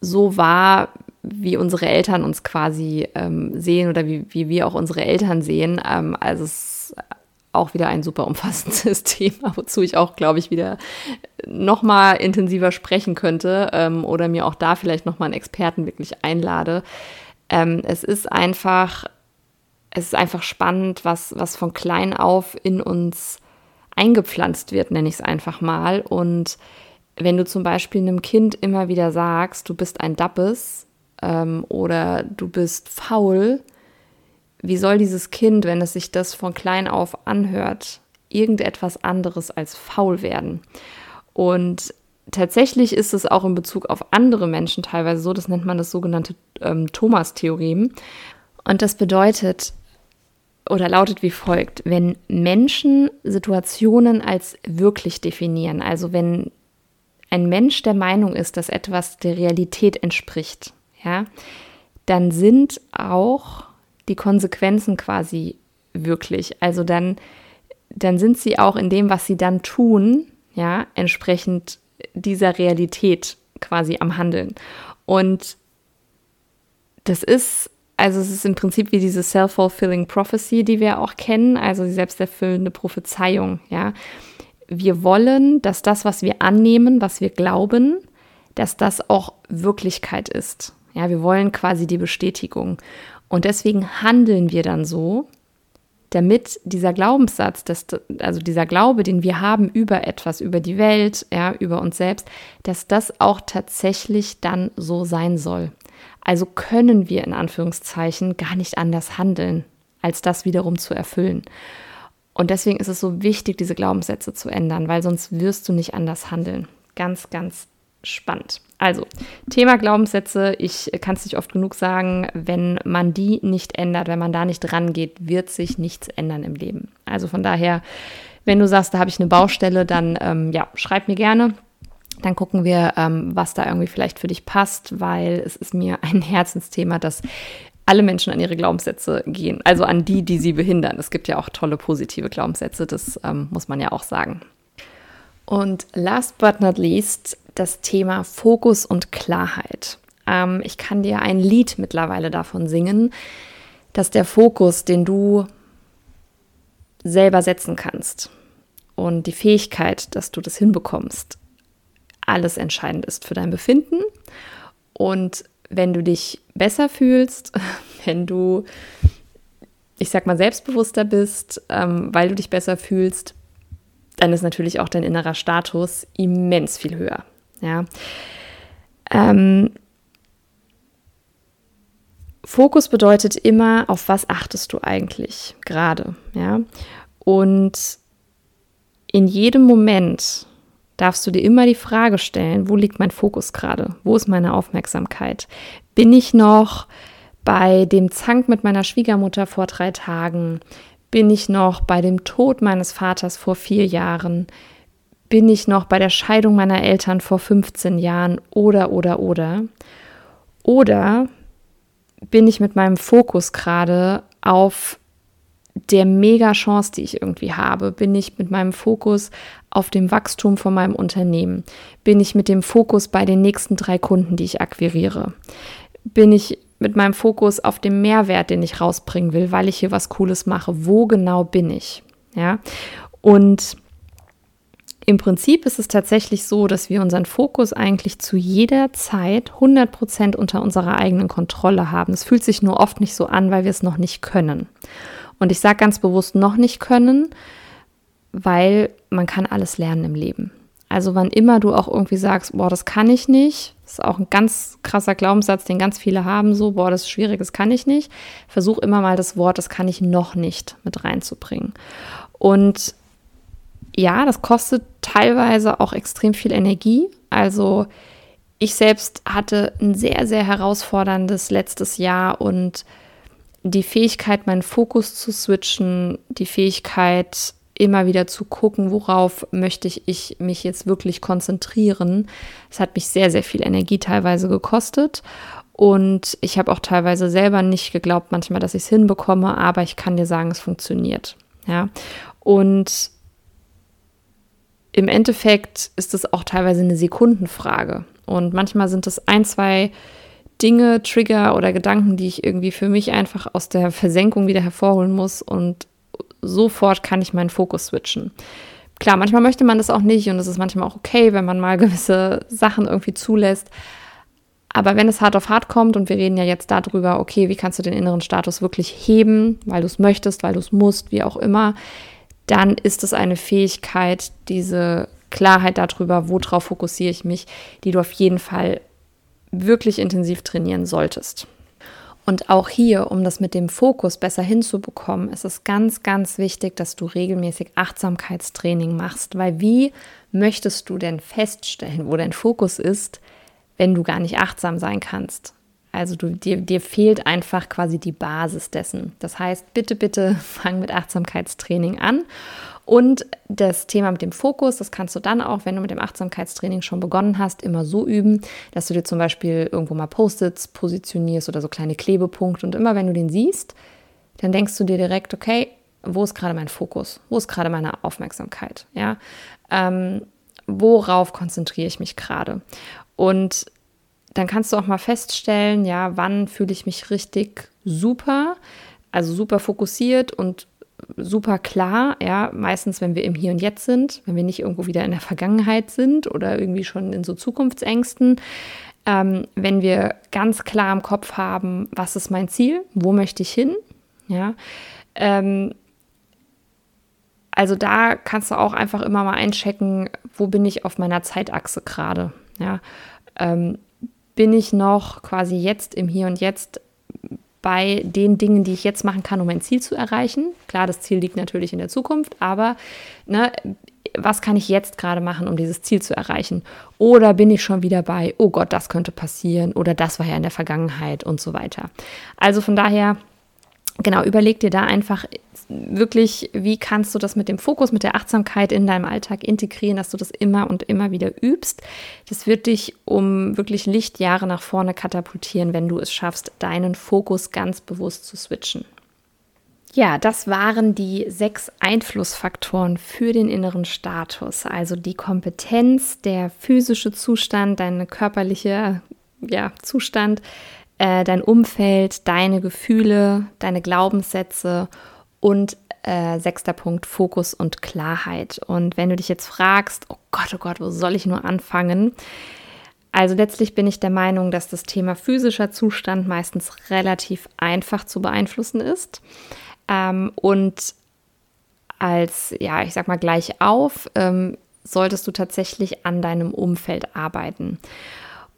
so wahr, wie unsere Eltern uns quasi ähm, sehen oder wie, wie wir auch unsere Eltern sehen. Ähm, also es auch wieder ein super umfassendes Thema, wozu ich auch, glaube ich, wieder noch mal intensiver sprechen könnte ähm, oder mir auch da vielleicht noch mal einen Experten wirklich einlade. Ähm, es ist einfach es ist einfach spannend, was, was von klein auf in uns eingepflanzt wird, nenne ich es einfach mal. Und wenn du zum Beispiel einem Kind immer wieder sagst, du bist ein Dappes ähm, oder du bist faul, wie soll dieses Kind, wenn es sich das von klein auf anhört, irgendetwas anderes als faul werden? Und tatsächlich ist es auch in Bezug auf andere Menschen teilweise so, das nennt man das sogenannte ähm, Thomas-Theorem. Und das bedeutet oder lautet wie folgt, wenn Menschen Situationen als wirklich definieren, also wenn ein Mensch der Meinung ist, dass etwas der Realität entspricht, ja, dann sind auch die Konsequenzen quasi wirklich. Also dann, dann sind sie auch in dem, was sie dann tun, ja, entsprechend dieser Realität quasi am Handeln. Und das ist, also es ist im Prinzip wie diese self-fulfilling prophecy, die wir auch kennen, also die selbsterfüllende Prophezeiung, ja. Wir wollen, dass das, was wir annehmen, was wir glauben, dass das auch Wirklichkeit ist. Ja, wir wollen quasi die Bestätigung. Und deswegen handeln wir dann so, damit dieser Glaubenssatz, das, also dieser Glaube, den wir haben über etwas, über die Welt, ja, über uns selbst, dass das auch tatsächlich dann so sein soll. Also können wir in Anführungszeichen gar nicht anders handeln, als das wiederum zu erfüllen. Und deswegen ist es so wichtig, diese Glaubenssätze zu ändern, weil sonst wirst du nicht anders handeln. Ganz, ganz spannend. Also, Thema Glaubenssätze, ich kann es nicht oft genug sagen, wenn man die nicht ändert, wenn man da nicht rangeht, wird sich nichts ändern im Leben. Also von daher, wenn du sagst, da habe ich eine Baustelle, dann ähm, ja, schreib mir gerne. Dann gucken wir, ähm, was da irgendwie vielleicht für dich passt, weil es ist mir ein Herzensthema, dass alle Menschen an ihre Glaubenssätze gehen, also an die, die sie behindern. Es gibt ja auch tolle positive Glaubenssätze, das ähm, muss man ja auch sagen. Und last but not least das Thema Fokus und Klarheit. Ähm, ich kann dir ein Lied mittlerweile davon singen, dass der Fokus, den du selber setzen kannst und die Fähigkeit, dass du das hinbekommst, alles entscheidend ist für dein Befinden. Und wenn du dich besser fühlst, wenn du, ich sag mal, selbstbewusster bist, ähm, weil du dich besser fühlst, dann ist natürlich auch dein innerer Status immens viel höher. Ja. Ähm, Fokus bedeutet immer, auf was achtest du eigentlich gerade, ja? Und in jedem Moment darfst du dir immer die Frage stellen, wo liegt mein Fokus gerade? Wo ist meine Aufmerksamkeit? Bin ich noch bei dem Zank mit meiner Schwiegermutter vor drei Tagen? Bin ich noch bei dem Tod meines Vaters vor vier Jahren? Bin ich noch bei der Scheidung meiner Eltern vor 15 Jahren? Oder, oder, oder? Oder bin ich mit meinem Fokus gerade auf der Mega-Chance, die ich irgendwie habe? Bin ich mit meinem Fokus auf dem Wachstum von meinem Unternehmen? Bin ich mit dem Fokus bei den nächsten drei Kunden, die ich akquiriere? Bin ich mit meinem Fokus auf dem Mehrwert, den ich rausbringen will, weil ich hier was Cooles mache? Wo genau bin ich? Ja, und im Prinzip ist es tatsächlich so, dass wir unseren Fokus eigentlich zu jeder Zeit 100% unter unserer eigenen Kontrolle haben. Es fühlt sich nur oft nicht so an, weil wir es noch nicht können. Und ich sage ganz bewusst noch nicht können, weil man kann alles lernen im Leben. Also wann immer du auch irgendwie sagst, boah, das kann ich nicht, ist auch ein ganz krasser Glaubenssatz, den ganz viele haben, so, boah, das ist schwierig, das kann ich nicht. Versuch immer mal das Wort, das kann ich noch nicht mit reinzubringen. Und ja, das kostet teilweise auch extrem viel Energie. Also ich selbst hatte ein sehr, sehr herausforderndes letztes Jahr und die Fähigkeit, meinen Fokus zu switchen, die Fähigkeit, immer wieder zu gucken, worauf möchte ich, ich mich jetzt wirklich konzentrieren. Es hat mich sehr, sehr viel Energie teilweise gekostet. Und ich habe auch teilweise selber nicht geglaubt, manchmal, dass ich es hinbekomme, aber ich kann dir sagen, es funktioniert. Ja. Und im Endeffekt ist es auch teilweise eine Sekundenfrage. Und manchmal sind es ein, zwei Dinge, Trigger oder Gedanken, die ich irgendwie für mich einfach aus der Versenkung wieder hervorholen muss und sofort kann ich meinen Fokus switchen. Klar, manchmal möchte man das auch nicht und es ist manchmal auch okay, wenn man mal gewisse Sachen irgendwie zulässt. Aber wenn es hart auf hart kommt und wir reden ja jetzt darüber, okay, wie kannst du den inneren Status wirklich heben, weil du es möchtest, weil du es musst, wie auch immer, dann ist es eine Fähigkeit, diese Klarheit darüber, worauf fokussiere ich mich, die du auf jeden Fall wirklich intensiv trainieren solltest. Und auch hier, um das mit dem Fokus besser hinzubekommen, ist es ganz, ganz wichtig, dass du regelmäßig Achtsamkeitstraining machst, weil wie möchtest du denn feststellen, wo dein Fokus ist, wenn du gar nicht achtsam sein kannst? Also du, dir, dir fehlt einfach quasi die Basis dessen. Das heißt, bitte, bitte fang mit Achtsamkeitstraining an und das Thema mit dem Fokus, das kannst du dann auch, wenn du mit dem Achtsamkeitstraining schon begonnen hast, immer so üben, dass du dir zum Beispiel irgendwo mal Post-its positionierst oder so kleine Klebepunkte. Und immer wenn du den siehst, dann denkst du dir direkt, okay, wo ist gerade mein Fokus? Wo ist gerade meine Aufmerksamkeit? Ja, ähm, worauf konzentriere ich mich gerade? Und dann kannst du auch mal feststellen, ja, wann fühle ich mich richtig super, also super fokussiert und super klar, ja, meistens, wenn wir im Hier und Jetzt sind, wenn wir nicht irgendwo wieder in der Vergangenheit sind oder irgendwie schon in so Zukunftsängsten, ähm, wenn wir ganz klar im Kopf haben, was ist mein Ziel, wo möchte ich hin, ja, ähm, also da kannst du auch einfach immer mal einchecken, wo bin ich auf meiner Zeitachse gerade, ja, ähm, bin ich noch quasi jetzt im Hier und Jetzt bei den Dingen, die ich jetzt machen kann, um mein Ziel zu erreichen. Klar, das Ziel liegt natürlich in der Zukunft, aber ne, was kann ich jetzt gerade machen, um dieses Ziel zu erreichen? Oder bin ich schon wieder bei, oh Gott, das könnte passieren oder das war ja in der Vergangenheit und so weiter. Also von daher genau, überleg dir da einfach wirklich, wie kannst du das mit dem Fokus, mit der Achtsamkeit in deinem Alltag integrieren, dass du das immer und immer wieder übst. Das wird dich um wirklich Lichtjahre nach vorne katapultieren, wenn du es schaffst, deinen Fokus ganz bewusst zu switchen. Ja, das waren die sechs Einflussfaktoren für den inneren Status. Also die Kompetenz, der physische Zustand, dein körperlicher ja, Zustand, äh, dein Umfeld, deine Gefühle, deine Glaubenssätze und äh, sechster Punkt, Fokus und Klarheit. Und wenn du dich jetzt fragst, oh Gott, oh Gott, wo soll ich nur anfangen? Also letztlich bin ich der Meinung, dass das Thema physischer Zustand meistens relativ einfach zu beeinflussen ist. Ähm, und als, ja, ich sag mal gleich auf, ähm, solltest du tatsächlich an deinem Umfeld arbeiten.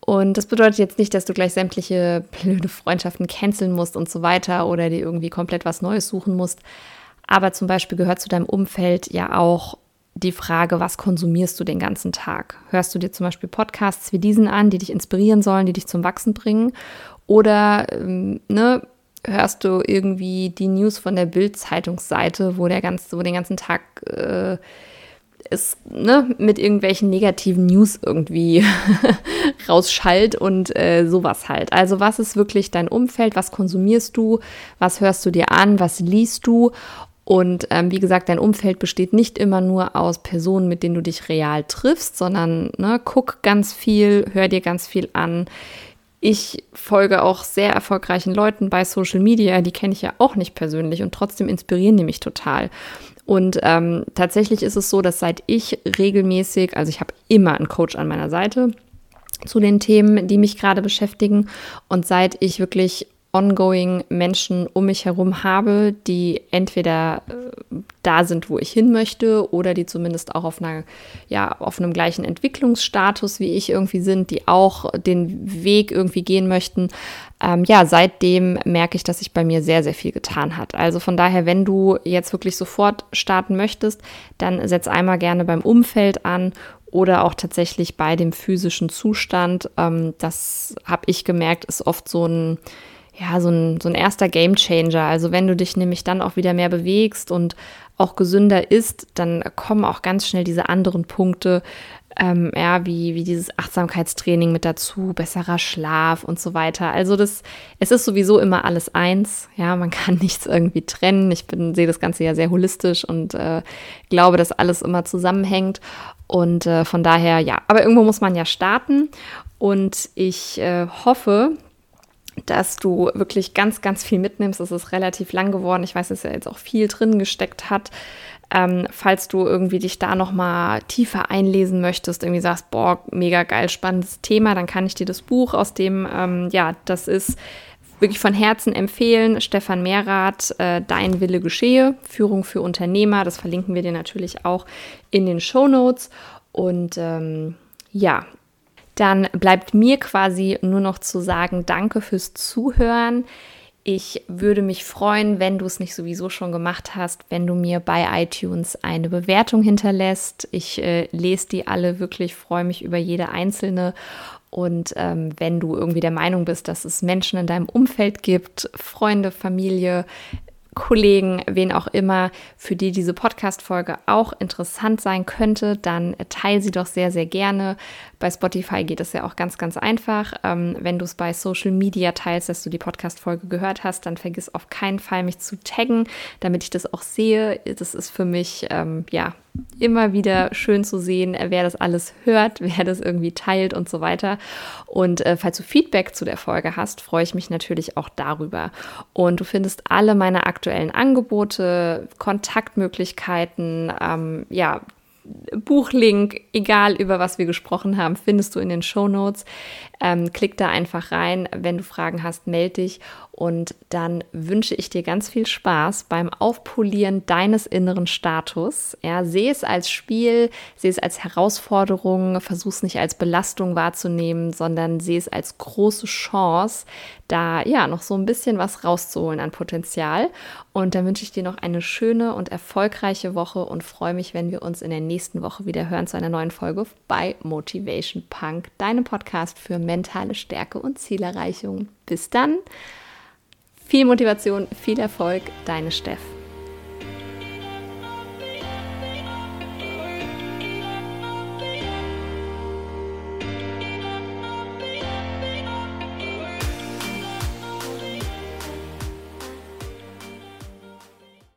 Und das bedeutet jetzt nicht, dass du gleich sämtliche blöde Freundschaften canceln musst und so weiter oder dir irgendwie komplett was Neues suchen musst. Aber zum Beispiel gehört zu deinem Umfeld ja auch die Frage, was konsumierst du den ganzen Tag? Hörst du dir zum Beispiel Podcasts wie diesen an, die dich inspirieren sollen, die dich zum Wachsen bringen? Oder ähm, ne, hörst du irgendwie die News von der Bild-Zeitungsseite, wo der ganz, wo den ganzen Tag äh, es ne, mit irgendwelchen negativen News irgendwie rausschallt und äh, sowas halt. Also was ist wirklich dein Umfeld? Was konsumierst du? Was hörst du dir an? Was liest du? Und ähm, wie gesagt, dein Umfeld besteht nicht immer nur aus Personen, mit denen du dich real triffst, sondern ne, guck ganz viel, hör dir ganz viel an. Ich folge auch sehr erfolgreichen Leuten bei Social Media, die kenne ich ja auch nicht persönlich und trotzdem inspirieren die mich total. Und ähm, tatsächlich ist es so, dass seit ich regelmäßig, also ich habe immer einen Coach an meiner Seite zu den Themen, die mich gerade beschäftigen. Und seit ich wirklich ongoing Menschen um mich herum habe, die entweder äh, da sind, wo ich hin möchte, oder die zumindest auch auf einer, ja, auf einem gleichen Entwicklungsstatus wie ich irgendwie sind, die auch den Weg irgendwie gehen möchten. Ähm, ja, seitdem merke ich, dass sich bei mir sehr, sehr viel getan hat. Also von daher, wenn du jetzt wirklich sofort starten möchtest, dann setz einmal gerne beim Umfeld an oder auch tatsächlich bei dem physischen Zustand. Ähm, das habe ich gemerkt, ist oft so ein ja, so ein, so ein erster Game Changer. Also wenn du dich nämlich dann auch wieder mehr bewegst und auch gesünder isst, dann kommen auch ganz schnell diese anderen Punkte, ähm, ja, wie, wie dieses Achtsamkeitstraining mit dazu, besserer Schlaf und so weiter. Also das, es ist sowieso immer alles eins, ja, man kann nichts irgendwie trennen. Ich bin, sehe das Ganze ja sehr holistisch und äh, glaube, dass alles immer zusammenhängt. Und äh, von daher, ja, aber irgendwo muss man ja starten. Und ich äh, hoffe, dass du wirklich ganz, ganz viel mitnimmst. Es ist relativ lang geworden. Ich weiß, dass er jetzt auch viel drin gesteckt hat. Ähm, falls du irgendwie dich da nochmal tiefer einlesen möchtest, irgendwie sagst, boah, mega geil, spannendes Thema, dann kann ich dir das Buch aus dem, ähm, ja, das ist wirklich von Herzen empfehlen. Stefan Mehrath, äh, Dein Wille geschehe, Führung für Unternehmer. Das verlinken wir dir natürlich auch in den Show Notes. Und ähm, ja, dann bleibt mir quasi nur noch zu sagen, danke fürs Zuhören. Ich würde mich freuen, wenn du es nicht sowieso schon gemacht hast, wenn du mir bei iTunes eine Bewertung hinterlässt. Ich äh, lese die alle wirklich, freue mich über jede einzelne. Und ähm, wenn du irgendwie der Meinung bist, dass es Menschen in deinem Umfeld gibt, Freunde, Familie, Kollegen, wen auch immer, für die diese Podcast-Folge auch interessant sein könnte, dann teile sie doch sehr, sehr gerne. Bei Spotify geht es ja auch ganz, ganz einfach. Ähm, wenn du es bei Social Media teilst, dass du die Podcast-Folge gehört hast, dann vergiss auf keinen Fall, mich zu taggen, damit ich das auch sehe. Das ist für mich, ähm, ja, immer wieder schön zu sehen, wer das alles hört, wer das irgendwie teilt und so weiter. Und äh, falls du Feedback zu der Folge hast, freue ich mich natürlich auch darüber. Und du findest alle meine aktuellen Angebote, Kontaktmöglichkeiten, ähm, ja, Buchlink, egal über was wir gesprochen haben, findest du in den Show Notes. Ähm, klick da einfach rein. Wenn du Fragen hast, melde dich. Und dann wünsche ich dir ganz viel Spaß beim Aufpolieren deines inneren Status. Ja, sehe es als Spiel, sehe es als Herausforderung, versuch es nicht als Belastung wahrzunehmen, sondern sehe es als große Chance, da ja noch so ein bisschen was rauszuholen an Potenzial. Und dann wünsche ich dir noch eine schöne und erfolgreiche Woche und freue mich, wenn wir uns in der nächsten Woche wieder hören zu einer neuen Folge bei Motivation Punk, deinem Podcast für mentale Stärke und Zielerreichung. Bis dann. Viel Motivation, viel Erfolg, deine Steff.